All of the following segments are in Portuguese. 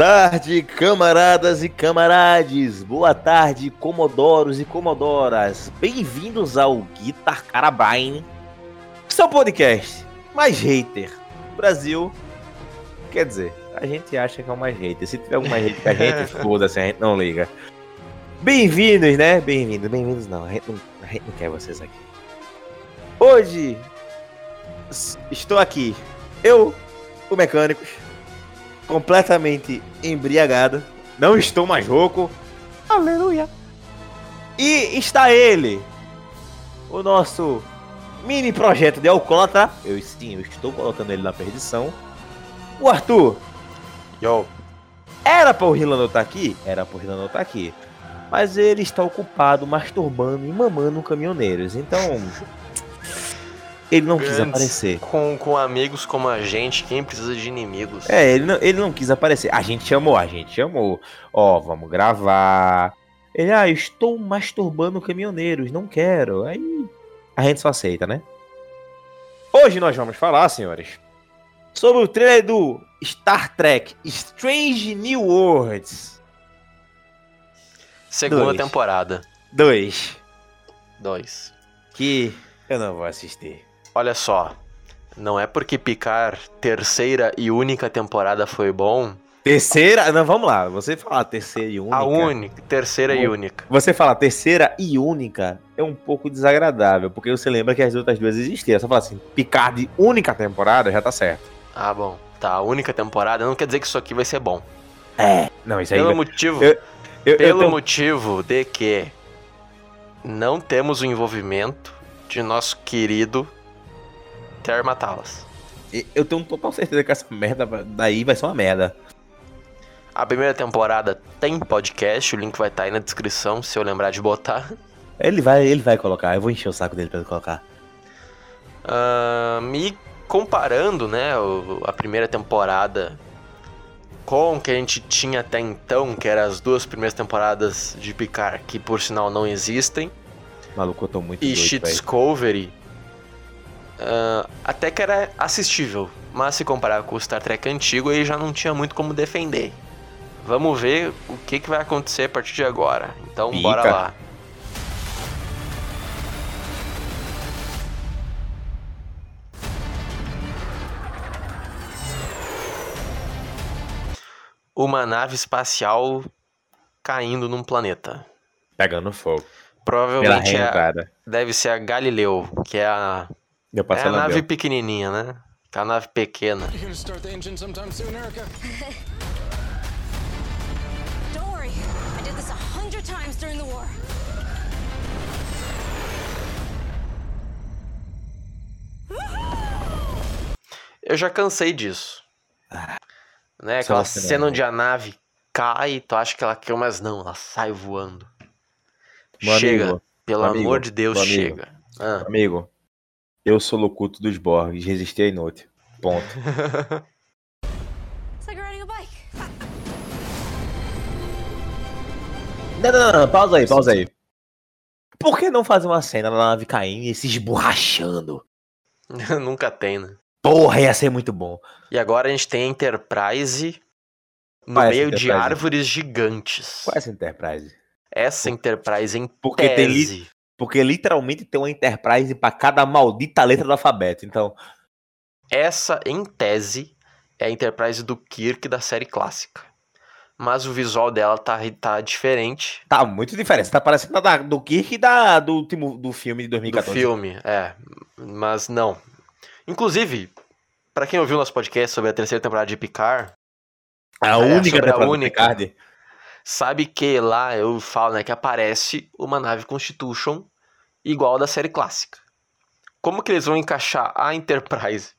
tarde, camaradas e camarades. Boa tarde, comodoros e comodoras. Bem-vindos ao Guitar Carabine, seu podcast mais hater do Brasil. Quer dizer, a gente acha que é o mais hater. Se tiver algum mais hater que a gente, foda-se, a gente não liga. Bem-vindos, né? Bem-vindos, bem-vindos não. A gente não, a gente não quer vocês aqui. Hoje estou aqui, eu, o Mecânicos, completamente embriagado. Não estou mais rouco. Aleluia. E está ele, o nosso mini projeto de alcoólatra. Eu sim, eu estou colocando ele na perdição. O Arthur. Yo. Era para o Rilano estar aqui? Era para o Rilano estar aqui. Mas ele está ocupado masturbando e mamando caminhoneiros. Então, ele não Grandes, quis aparecer. Com, com amigos como a gente, quem precisa de inimigos? É, ele não, ele não quis aparecer. A gente chamou, a gente chamou. Ó, vamos gravar. Ele, ah, estou masturbando caminhoneiros, não quero. Aí a gente só aceita, né? Hoje nós vamos falar, senhores, sobre o trailer do Star Trek Strange New Worlds. Segunda Dois. temporada. Dois. Dois. Que eu não vou assistir. Olha só, não é porque picar terceira e única temporada foi bom. Terceira? Não, vamos lá. Você fala terceira e única. A única, terceira e única. Você fala terceira e única é um pouco desagradável, porque você lembra que as outras duas existiam. Você fala assim, picar de única temporada já tá certo. Ah, bom. Tá, única temporada não quer dizer que isso aqui vai ser bom. É. Não, isso aí. Pelo vai... motivo. Eu, eu, pelo eu tenho... motivo de que não temos o envolvimento de nosso querido Ter matá-las. Eu tenho total certeza que essa merda daí vai ser uma merda. A primeira temporada tem podcast, o link vai estar tá aí na descrição, se eu lembrar de botar. Ele vai, ele vai colocar, eu vou encher o saco dele pra ele colocar. Uh, me comparando, né, a primeira temporada com o que a gente tinha até então, que eram as duas primeiras temporadas de Picard, que por sinal não existem. Maluco, eu tô muito E Shit Discovery, Uh, até que era assistível, mas se comparar com o Star Trek antigo, aí já não tinha muito como defender. Vamos ver o que, que vai acontecer a partir de agora. Então, Pica. bora lá. Uma nave espacial caindo num planeta. Pegando fogo. Provavelmente é, deve ser a Galileu, que é a eu é a nave pequenininha, né? É a nave pequena. Eu já cansei disso. Ah, né? Aquela cena onde a nave cai, tu acha que ela caiu, mas não, ela sai voando. Meu chega, amigo, pelo amigo, amor de Deus, chega. Ah. Amigo, eu sou locuto dos Borgs, resisti a inútil. Ponto. não, não, não, pausa aí, pausa aí. Por que não fazer uma cena na nave caindo e se esborrachando? Nunca tem, né? Porra, ia ser muito bom. E agora a gente tem a Enterprise no Qual é meio Enterprise? de árvores gigantes. Qual é essa Enterprise? Essa Enterprise em Porque tese. tem porque literalmente tem uma Enterprise para cada maldita letra do alfabeto. Então. Essa, em tese, é a Enterprise do Kirk da série clássica. Mas o visual dela tá, tá diferente. Tá muito diferente. Tá parecendo a da, do Kirk e da, do último do filme de 2014. Do filme, é. Mas não. Inclusive, para quem ouviu nosso podcast sobre a terceira temporada de Picard. A é, única temporada a única, de Picard sabe que lá eu falo né, que aparece uma nave Constitution igual da série clássica. Como que eles vão encaixar a Enterprise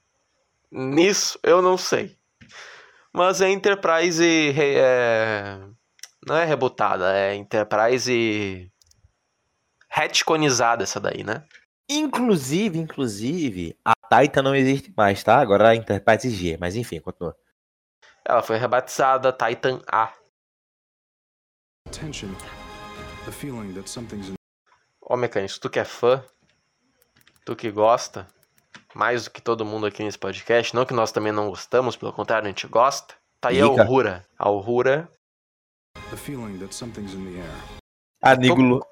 nisso, eu não sei. Mas a Enterprise é... não é rebotada, é Enterprise retconizada essa daí, né? Inclusive, inclusive, a Titan não existe mais, tá? Agora a Enterprise G, mas enfim, continua. Ela foi rebatizada Titan A. Ó, Mecânico, tu que é fã, tu que gosta, mais do que todo mundo aqui nesse podcast, não que nós também não gostamos, pelo contrário, a gente gosta. Tá aí a Pica. Aurora. A Aurora. The feeling that something's in the air. Anígulo.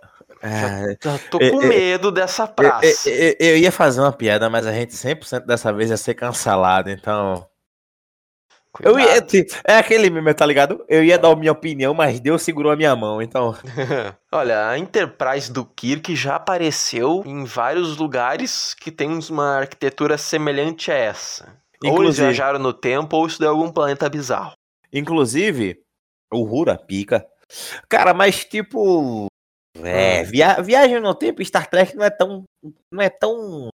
Ah, Já tô É, com é, medo dessa eu, praça. eu- eu ia fazer uma piada, mas a gente 100% dessa vez ia ser cancelado, então. Eu ia, tipo, é aquele meme, tá ligado? Eu ia dar a minha opinião, mas Deus segurou a minha mão, então. Olha, a Enterprise do Kirk já apareceu em vários lugares que tem uma arquitetura semelhante a essa. Ou eles Inclusive- viajaram no tempo, ou isso deu algum planeta bizarro. Inclusive, o Rura pica. Cara, mas tipo. É, Hum. via- viagem no tempo, Star Trek não é tão. Não é tão.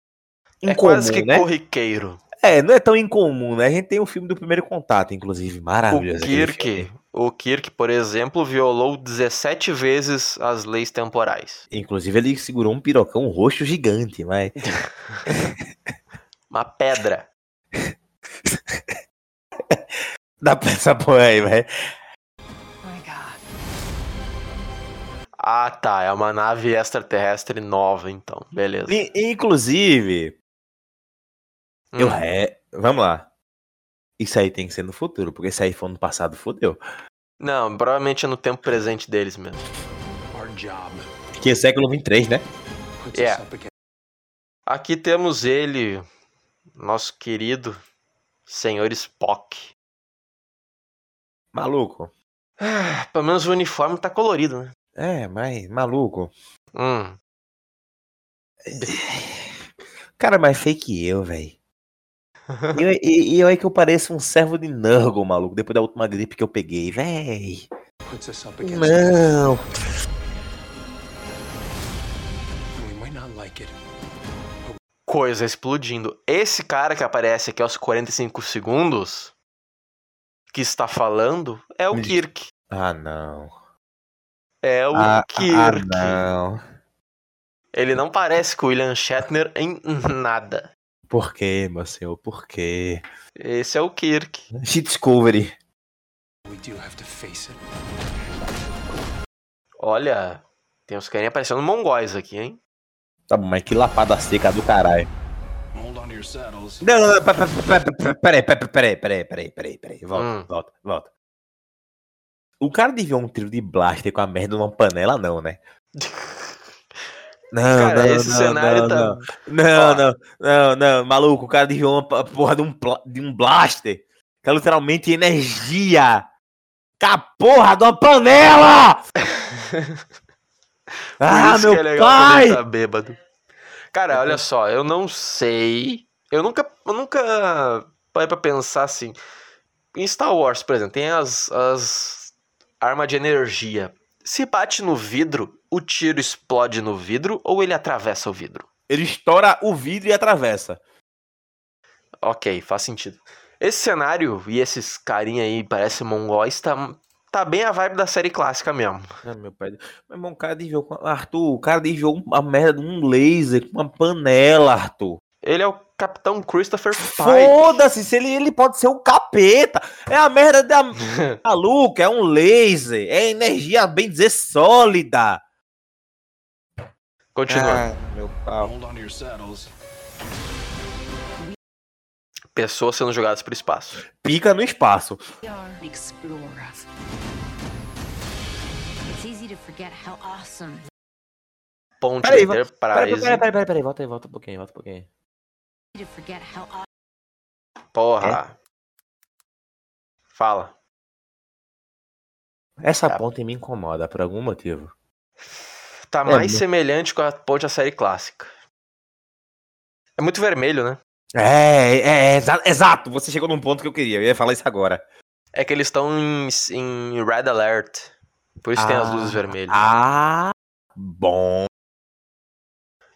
é Incomum, quase que né? corriqueiro. É, não é tão incomum, né? A gente tem o filme do primeiro contato, inclusive. O Maravilhoso. aquele Kirk, o Kirk, por exemplo, violou 17 vezes as leis temporais. Inclusive, ele segurou um pirocão roxo gigante, mas. Uma pedra. Dá pra essa porra aí, velho. Ah, tá. É uma nave extraterrestre nova, então. Beleza. I- Inclusive, eu Hum. é. Vamos lá. Isso aí tem que ser no futuro, porque se aí for no passado, fodeu. Não, provavelmente é no tempo presente deles mesmo. Que é século 23, né? puts Yeah. Aqui temos ele, nosso querido senhor Spock. Maluco. Ah, pelo menos o uniforme tá colorido, né? É, mas maluco. Hum. Cara, mais feio que eu, velho. E, e, e eu é que eu pareço um servo de Nurgle, maluco, depois da última gripe que eu peguei, véi. Não. Coisa explodindo. Esse cara que aparece aqui aos 45 segundos, que está falando, é o Kirk. Ah, não. É o Ah, ah, Kirk. não. Ele não parece com o William Shatner em nada. Por quê, meu senhor? Por quê? Esse é o Kirk. Shit Discovery. We do have to face it. Olha, tem uns carinha parecendo mongóis aqui, hein? Tá bom, mas que lapada seca do caralho. Não, não, não, pe- pe- pe- pe- peraí, peraí, peraí, peraí, peraí, peraí, peraí, volta, Hum. volta, volta. O cara desviou um tiro de blaster com a merda numa panela, não, né? Não, Cara, não, esse não, cenário não, tá. não. Não, não, não, maluco, o cara desviou uma porra de um, de um blaster, que é literalmente energia, com a porra de uma panela! Ah, meu é pai! tá bêbado. Cara, olha só, eu não sei. Eu nunca, eu nunca parei pra pensar assim. Em Star Wars, por exemplo, tem as, as armas de energia. Se bate no vidro, o tiro explode no vidro ou ele atravessa o vidro? Ele estoura o vidro e atravessa. Ok, faz sentido. Esse cenário e esses carinha aí, parece mongóis, tá, tá bem a vibe da série clássica mesmo. Ah, meu pai. Meu irmão, o cara desviou. Arthur, o cara desviou uma merda de um laser com uma panela, Arthur. Ele é o Capitão Christopher Pike. Foda-se, se ele, ele pode ser um capeta. É a merda da maluco, é um laser, é energia, bem dizer, sólida. Continua. Ah, meu pau. Hold on to your saddles. Pessoas sendo jogadas pro espaço. Pica no espaço. We are an explorer. It's easy to forget how awesome. Ponte Peraí, peraí, peraí, peraí, peraí, volta aí, volta um pouquinho, volta um pouquinho. To forget how awesome. Porra. Fala. Essa Tá. ponte me incomoda por algum motivo. Tá É, mais semelhante com a ponte da série clássica. É muito vermelho, né? É, é, é, exa- exato, você chegou num ponto que eu queria, eu ia falar isso agora. É que eles estão em, em Red Alert. Por isso tem as luzes Ah, vermelhas. Ah, bom.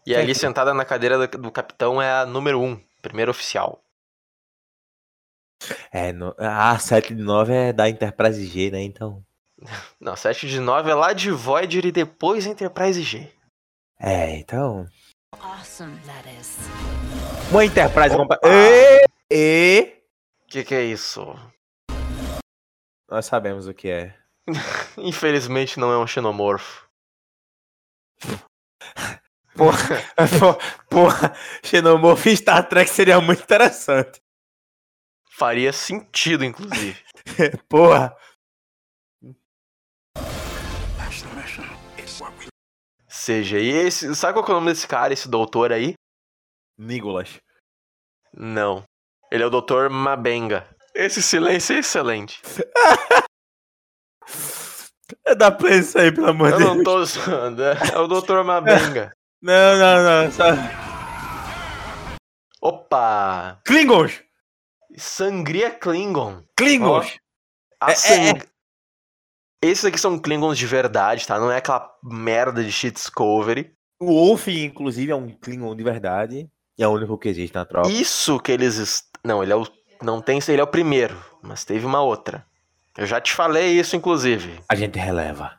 E ali sentada na cadeira do, do capitão é a número 1, um, primeiro oficial. É, no, a 7 de 9 é da Enterprise G, né? Então. Não, 7 de 9 é lá de Voyager e depois Enterprise G. É, então. Awesome that is. Uma Enterprise Opa! E, e. Que que é isso? Nós sabemos o que é. Infelizmente não é um xenomorfo. Porra, porra, Xenomorph em Star Trek seria muito interessante. Faria sentido, inclusive. Porra. Seja, e esse. Sabe qual que é o nome desse cara, esse doutor aí? Nicolas. Não. Ele é o doutor Mabenga. Esse silêncio é excelente. É da play isso aí, pelo amor Eu de não Deus. tô zoando. É o doutor Mabenga. Não, não, não. Só... Opa! Klingons! Sangria Klingon. Klingons! A É, sang- Esses aqui são Klingons de verdade, tá? Não é aquela merda de shit discovery. O Wolf, inclusive, é um Klingon de verdade. E é o único que existe na tropa. Isso que eles. est- Não, ele é o. Não tem. Ele é o primeiro, mas teve uma outra. Eu já te falei isso, inclusive. A gente releva.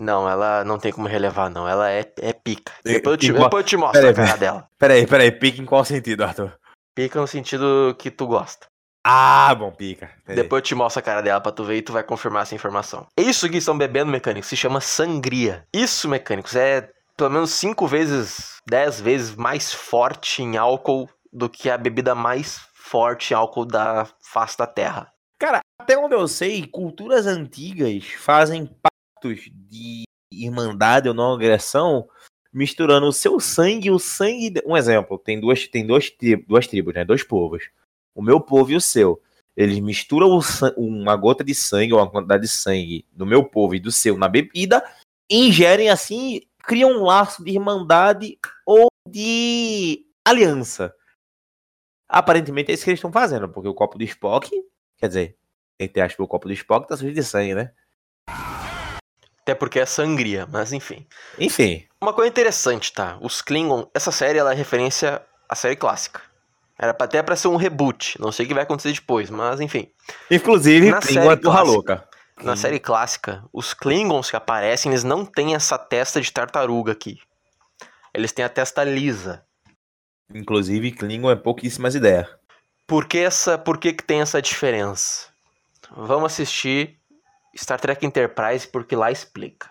Não, ela não tem como relevar, não. Ela é, é pica. E- Depois eu te, igual- depois eu te mostro Peraí, a cara dela. Peraí, peraí. Pica em qual sentido, Arthur? Pica no sentido que tu gosta. Ah, bom, pica. Entendi. Depois eu te mostro a cara dela pra tu ver e tu vai confirmar essa informação. Isso que estão bebendo, mecânicos, se chama sangria. Isso, mecânicos, é pelo menos 5 vezes, 10 vezes mais forte em álcool do que a bebida mais forte em álcool da face da Terra. Cara, até onde eu sei, culturas antigas fazem pactos de irmandade ou não agressão, misturando o seu sangue e o sangue. Um exemplo, tem duas, tem duas, duas tribos, né? Dois povos. O meu povo e o seu. Eles misturam uma gota de sangue ou uma quantidade de sangue do meu povo e do seu na bebida, ingerem assim, criam um laço de irmandade ou de aliança. Aparentemente é isso que eles estão fazendo, porque o copo de Spock Quer dizer, entre aspas, o copo do Spock tá sujo de sangue, né? Até porque é sangria, mas enfim. Enfim. Uma coisa interessante, tá? Os Klingon, essa série ela é referência à série clássica. Era até pra ser um reboot. Não sei o que vai acontecer depois, mas enfim. Inclusive, Na Klingon série é porra louca. Na série clássica, os Klingons que aparecem, eles não têm essa testa de tartaruga aqui. Eles têm a testa lisa. Inclusive, Klingon é pouquíssimas ideias. Por que, essa, por que, que tem essa diferença? Vamos assistir Star Trek Enterprise porque lá explica.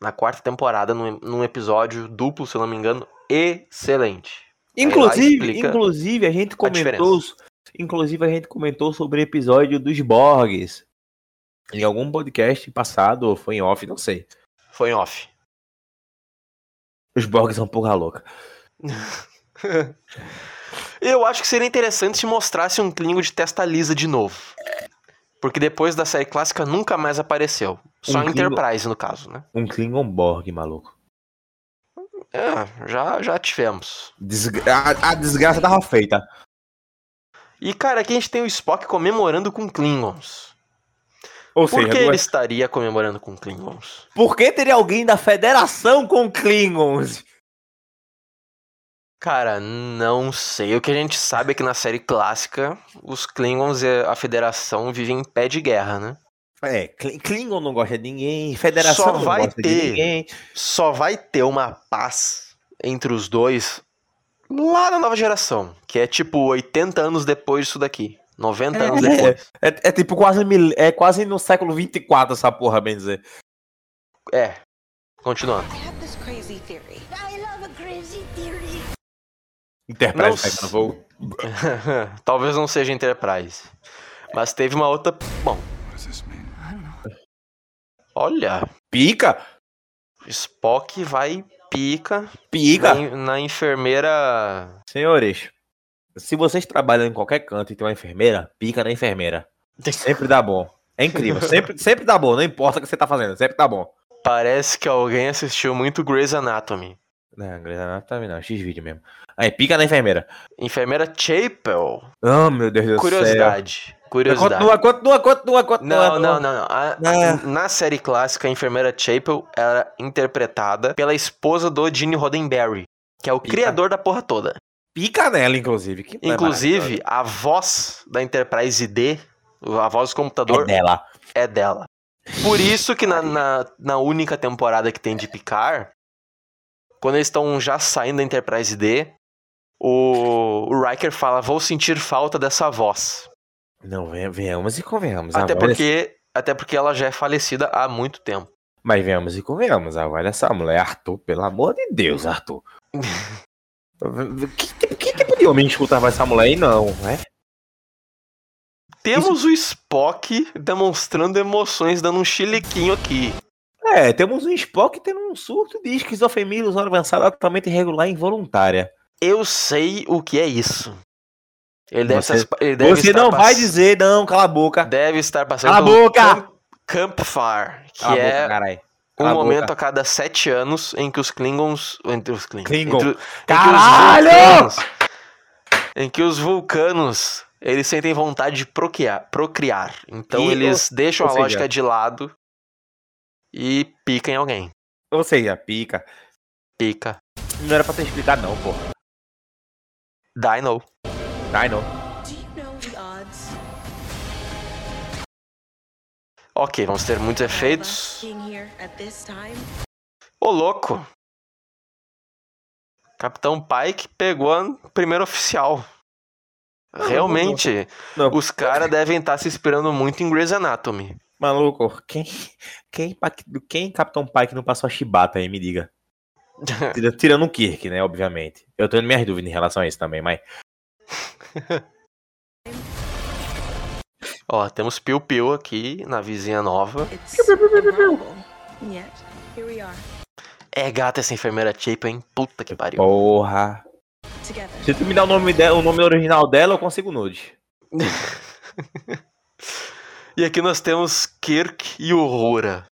Na quarta temporada, num, num episódio duplo, se eu não me engano, excelente. Inclusive, inclusive a gente comentou, diferença. inclusive a gente comentou sobre o episódio dos Borgs em algum podcast passado ou foi em off, não sei. Foi em off. Os Borgs são porra louca. Eu acho que seria interessante se mostrasse um Klingon de testa lisa de novo. Porque depois da série clássica nunca mais apareceu. Só Um a Klingon- Enterprise, no caso, né? Um Klingon Borg, maluco. É, já, já tivemos. Desgra- a, a desgraça tava feita. E, cara, aqui a gente tem o Spock comemorando com Klingons. Ou Por seja, que ele duas- estaria comemorando com Klingons? por que teria alguém da federação com Klingons? Cara, não sei. O que a gente sabe é que na série clássica, os Klingons e a Federação vivem em pé de guerra, né? É, Kling- Klingon não gosta de ninguém, Federação Só não vai gosta de ter. ninguém. Só vai ter uma paz entre os dois lá na nova geração, que é tipo 80 anos depois disso daqui. 90 anos É. depois. É, é tipo quase, mil- é quase no século 24 essa porra, bem dizer. É. Continuando. Interprete Não pegando voo. Talvez não seja Enterprise. Mas teve uma outra. Bom, olha. Pica? Spock vai pica Pica! na, na enfermeira. Senhores, se vocês trabalham em qualquer canto e tem uma enfermeira, pica na enfermeira. Sempre dá bom. É incrível, sempre, sempre dá bom, não importa o que você tá fazendo, sempre dá bom. Parece que alguém assistiu muito Grey's Anatomy. Não, Grey's Anatomy não, X-Vídeo mesmo. Aí, pica na enfermeira. Enfermeira Chapel. Oh, meu Deus do céu. Curiosidade. Curiosidade. Continua, continua, continua, continua. Não, não, não, não. A- Ah. Na série clássica, a enfermeira Chapel era interpretada pela esposa do Gene Roddenberry, que é o Pica. criador da porra toda. Pica nela, inclusive. Que Inclusive, a voz da Enterprise D, a voz do computador, é dela. é dela. Por isso que na, na, na única temporada que tem de Picard, quando eles estão já saindo da Enterprise D, o, o Riker fala, vou sentir falta dessa voz. Não, venha- venhamos e convenhamos. Até voz- porque, até porque ela já é falecida há muito tempo. Mas venhamos e convenhamos. A voz dessa mulher, Arthur, pelo amor de Deus, Arthur. que, tipo- que tipo de homem escutava essa mulher aí, não, né? Temos o Spock demonstrando emoções, dando um chiliquinho aqui. É, temos um Spock tendo um surto de esquizofrenia ilusão avançada totalmente irregular e involuntária. Eu sei o que é isso. Ele deve, Você- estar, ele deve Você não vai pass- dizer, não, cala a boca. Deve estar passando Cala a boca! Camp, Campfire, que Cala é boca, caralho. um a momento boca. a cada sete anos em que os Klingons. Entre os Klingons. Klingon. entre o- em que os Caralho! vulcanos- em que os vulcanos eles sentem vontade de procriar. procriar. Então E- eles deixam a seja- lógica de lado e pica em alguém. Ou seja, pica. Pica. Não era pra ter explicado, não, porra. Dino. Ai, não. Do you know the odds Ok, vamos ter muitos efeitos. Ô, louco! Capitão Pike pegou a primeira oficial. Não, Realmente, Não, os caras devem estar se inspirando muito em Grey's Anatomy. Maluco, quem, quem, quem Capitão Pike não passou a chibata aí, me diga. Tira- Tirando o Kirk, né, obviamente. Eu tenho minhas dúvidas em relação a isso também, mas... Ó, temos Piu Piu aqui na vizinha nova. É gata essa enfermeira Chapin, hein? Puta que pariu. Porra. Se tu me dá o nome, dela, o nome original dela, eu consigo nude. E aqui nós temos Kirk e Uhura.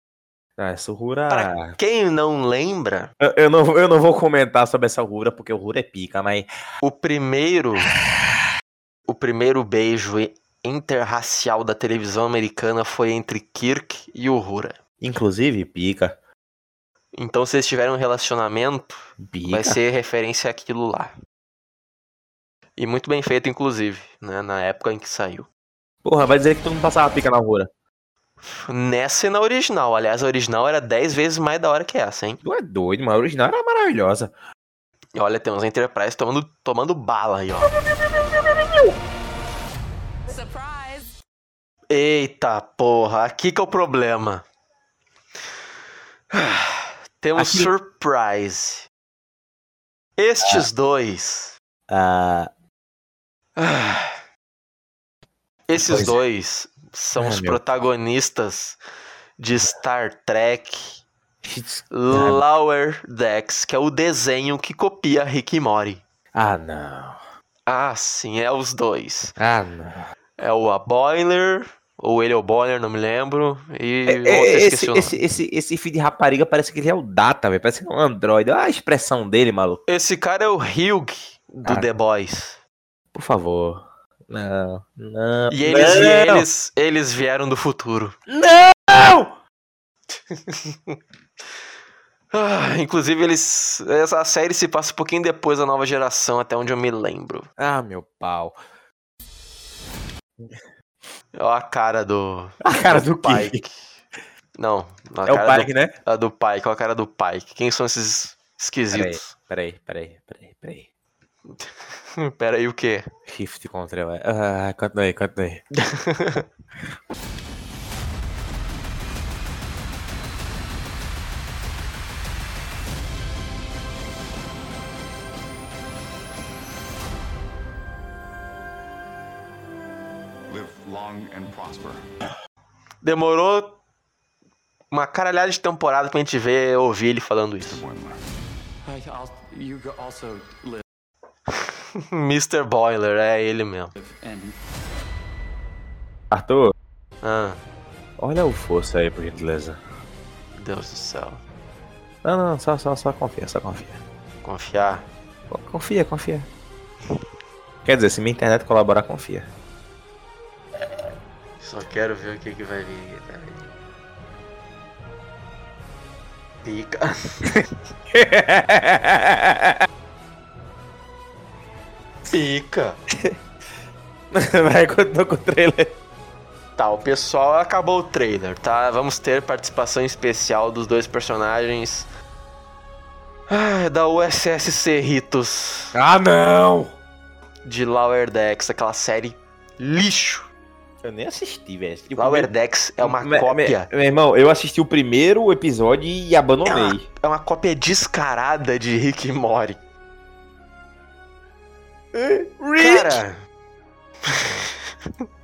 Ah, essa Uhura... Pra quem não lembra, Eu, eu não, eu não vou comentar sobre essa Uhura, porque Uhura é pica, mas... o primeiro. O primeiro beijo interracial da televisão americana foi entre Kirk e Uhura. Inclusive, pica. Então, se eles tiverem um relacionamento, Pica. vai ser referência àquilo lá. E muito bem feito, inclusive, né? Na época em que saiu. Porra, vai dizer que tu não passava pica na Uhura. Nessa e na original. Aliás, a original era 10 vezes mais da hora que essa, hein? Tu é doido, mas a original era maravilhosa. E olha, temos a Enterprise tomando, tomando bala aí, ó. Surprise! Eita porra, aqui que é o problema. Temos Aqui- Surprise. Estes dois. Ah, Ah. Esses Pois é. dois são Ah, os meu. protagonistas de Star Trek Lower Decks, que é o desenho que copia Rick e Morty. ah, não. Ah, sim, é os dois. Ah, não. É o A Boiler, ou ele é o Boiler, não me lembro. E É, é, esse, esse, esse, esse filho de rapariga parece que ele é o Data, velho. Parece que é um androide. Olha a expressão dele, maluco. Esse cara é o Hugh do Ah. The Boys. Por favor. Não, não. E eles, não, e eles, eles vieram do futuro. Não! Ah, inclusive, eles. Essa série se passa um pouquinho depois da nova geração, até onde eu me lembro. Ah, meu pau. Olha a cara do. A cara do Pike. Pike. Não, a É o Pike, do, né? a do Pike, olha a cara do Pike. Quem são esses esquisitos? Peraí, peraí, peraí, peraí. Pera aí, o quê? Shift contra ela. Ah, continue, continue. Live long and prosper. Demorou uma caralhada de temporada pra gente ver, ouvir ele falando isso. I, I'll, you also live Mr. Boiler, é ele mesmo. Arthur, Ah, olha o força aí, por gentileza. Deus do céu. Não, não, só, só, só confia, só confia. Confiar. Confia, confia. Quer dizer, se minha internet colaborar, confia. Só quero ver o que, que vai vir. Peraí. Pica. Pica. Vai, continua com o trailer. Tá, o pessoal acabou o trailer, tá? Vamos ter participação especial dos dois personagens. Ah, da USS Cerritos Ah, não! de Lower Decks, aquela série lixo. Eu nem assisti, velho. Lower primeiro- Decks é uma Me- cópia. me- Meu irmão, eu assisti o primeiro episódio e abandonei. É uma cópia descarada de Rick e Morty. Cara.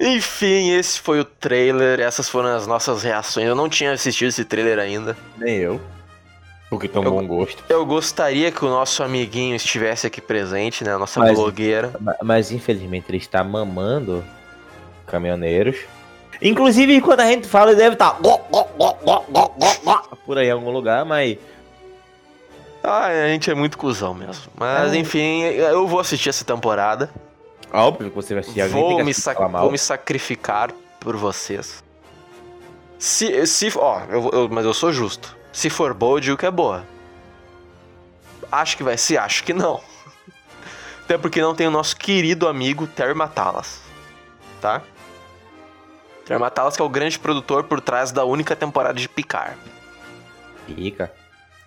Enfim, esse foi o trailer, essas foram as nossas reações. Eu não tinha assistido esse trailer ainda. Nem eu. Porque um Eu- bom gosto. Eu gostaria que o nosso amiguinho estivesse aqui presente, né? A nossa Mas- blogueira. Ma- Mas infelizmente ele está mamando caminhoneiros. Inclusive, quando a gente fala, ele deve estar por aí em algum lugar, mas Ah, a gente é muito cuzão mesmo. Mas É. enfim, eu vou assistir essa temporada. óbvio que você vai assistir. Vou me, sac- vou me sacrificar por vocês. Se, se ó, eu, eu- mas eu sou justo. Se for boa, eu digo que é boa. Acho que vai ser, acho que não. Até porque não tem o nosso querido amigo Termatalas. Tá? Termatalas que é o grande produtor por trás da única temporada de Picar. Fica.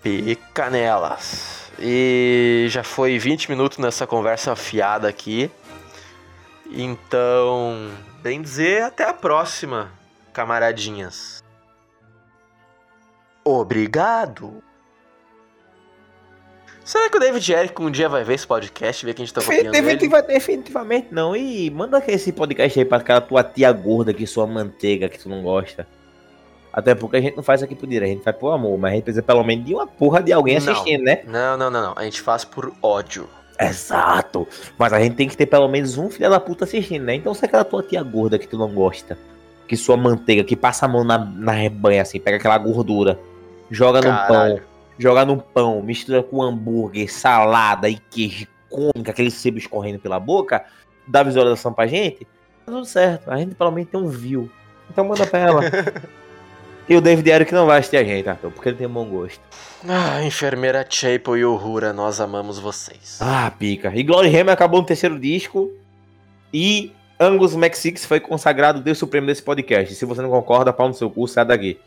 Pica nelas. E já foi 20 minutos nessa conversa fiada aqui. Então, bem dizer, até a próxima, camaradinhas. Obrigado. Será que o David Eric um dia vai ver esse podcast, ver que a gente tá copiando ele? Definitiva- definitivamente não. E manda esse podcast aí pra aquela tua tia gorda que sua manteiga que tu não gosta. Até porque a gente não faz aqui por direito, a gente faz por amor, mas a gente precisa pelo menos de uma porra de alguém Não. assistindo, né? Não, não, não, não. A gente faz por ódio. Exato. Mas a gente tem que ter pelo menos um filho da puta assistindo, né? Então se aquela tua tia gorda que tu não gosta, que sua manteiga, que passa a mão na, na rebanha assim, pega aquela gordura, joga no Caralho. pão, joga no pão, mistura com hambúrguer, salada e queijo, come com aquele sebo escorrendo pela boca, dá visualização pra gente, tá tudo certo. A gente pelo menos tem um view. Então manda pra ela. e o David Eric não vai assistir a gente, Arthur, porque ele tem bom gosto. Ah, enfermeira Chapel e Uhura, nós amamos vocês. Ah, pica. E Glory Hammer acabou no terceiro disco. E Angus Mac Six foi consagrado Deus Supremo desse podcast. Se você não concorda, pau no seu cu, sai daqui.